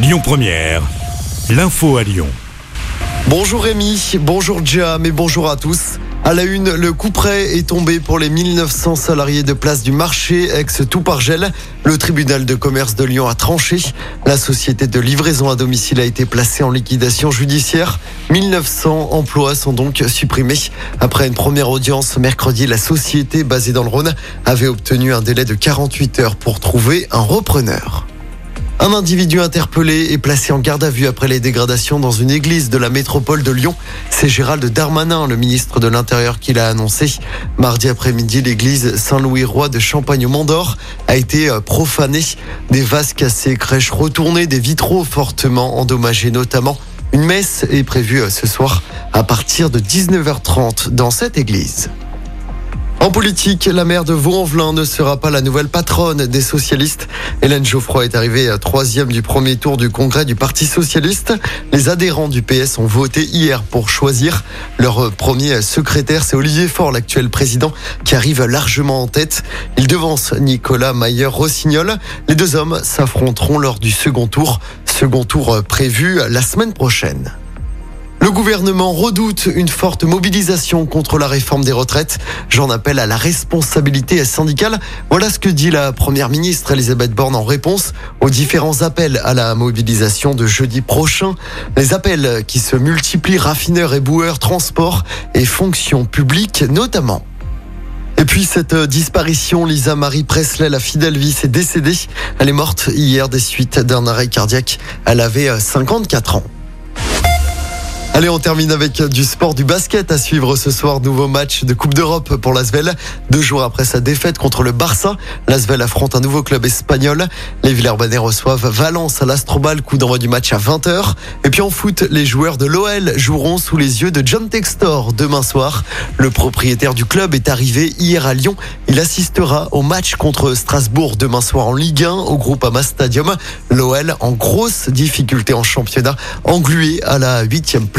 Lyon Première, l'info à Lyon. Bonjour Rémi, bonjour Jam et bonjour à tous. À la une, le coup près est tombé pour les 1900 salariés de place du marché ex tout par gel. Le tribunal de commerce de Lyon a tranché. La société de livraison à domicile a été placée en liquidation judiciaire. 1900 emplois sont donc supprimés. Après une première audience mercredi, la société basée dans le Rhône avait obtenu un délai de 48 heures pour trouver un repreneur. Un individu interpellé est placé en garde à vue après les dégradations dans une église de la métropole de Lyon. C'est Gérald Darmanin, le ministre de l'Intérieur, qui l'a annoncé. Mardi après-midi, l'église Saint-Louis-Roi de Champagne au Mont-d'Or a été euh, profanée. Des vases cassés, crèches retournées, des vitraux fortement endommagés notamment. Une messe est prévue euh, ce soir à partir de 19h30 dans cette église. En politique, la maire de Vaux-en-Velin ne sera pas la nouvelle patronne des socialistes. Hélène Geoffroy est arrivée troisième du premier tour du congrès du Parti socialiste. Les adhérents du PS ont voté hier pour choisir leur premier secrétaire. C'est Olivier Faure, l'actuel président, qui arrive largement en tête. Il devance Nicolas Mayer-Rossignol. Les deux hommes s'affronteront lors du second tour. Second tour prévu la semaine prochaine. Le gouvernement redoute une forte mobilisation contre la réforme des retraites. J'en appelle à la responsabilité syndicale. Voilà ce que dit la première ministre Elisabeth Borne en réponse aux différents appels à la mobilisation de jeudi prochain. Les appels qui se multiplient raffineurs et boueurs, transport et fonctions publiques notamment. Et puis cette disparition, Lisa Marie Presley, la fidèle vie, s'est décédée. Elle est morte hier des suites d'un arrêt cardiaque. Elle avait 54 ans. Allez, on termine avec du sport, du basket à suivre ce soir. Nouveau match de Coupe d'Europe pour l'Asvel. Deux jours après sa défaite contre le Barça, l'Asvel affronte un nouveau club espagnol. Les Villers-Banais reçoivent Valence à l'Astrobal, coup d'envoi du match à 20h. Et puis en foot, les joueurs de l'OL joueront sous les yeux de John Textor demain soir. Le propriétaire du club est arrivé hier à Lyon. Il assistera au match contre Strasbourg demain soir en Ligue 1 au groupe Ama Stadium. L'OL en grosse difficulté en championnat, englué à la huitième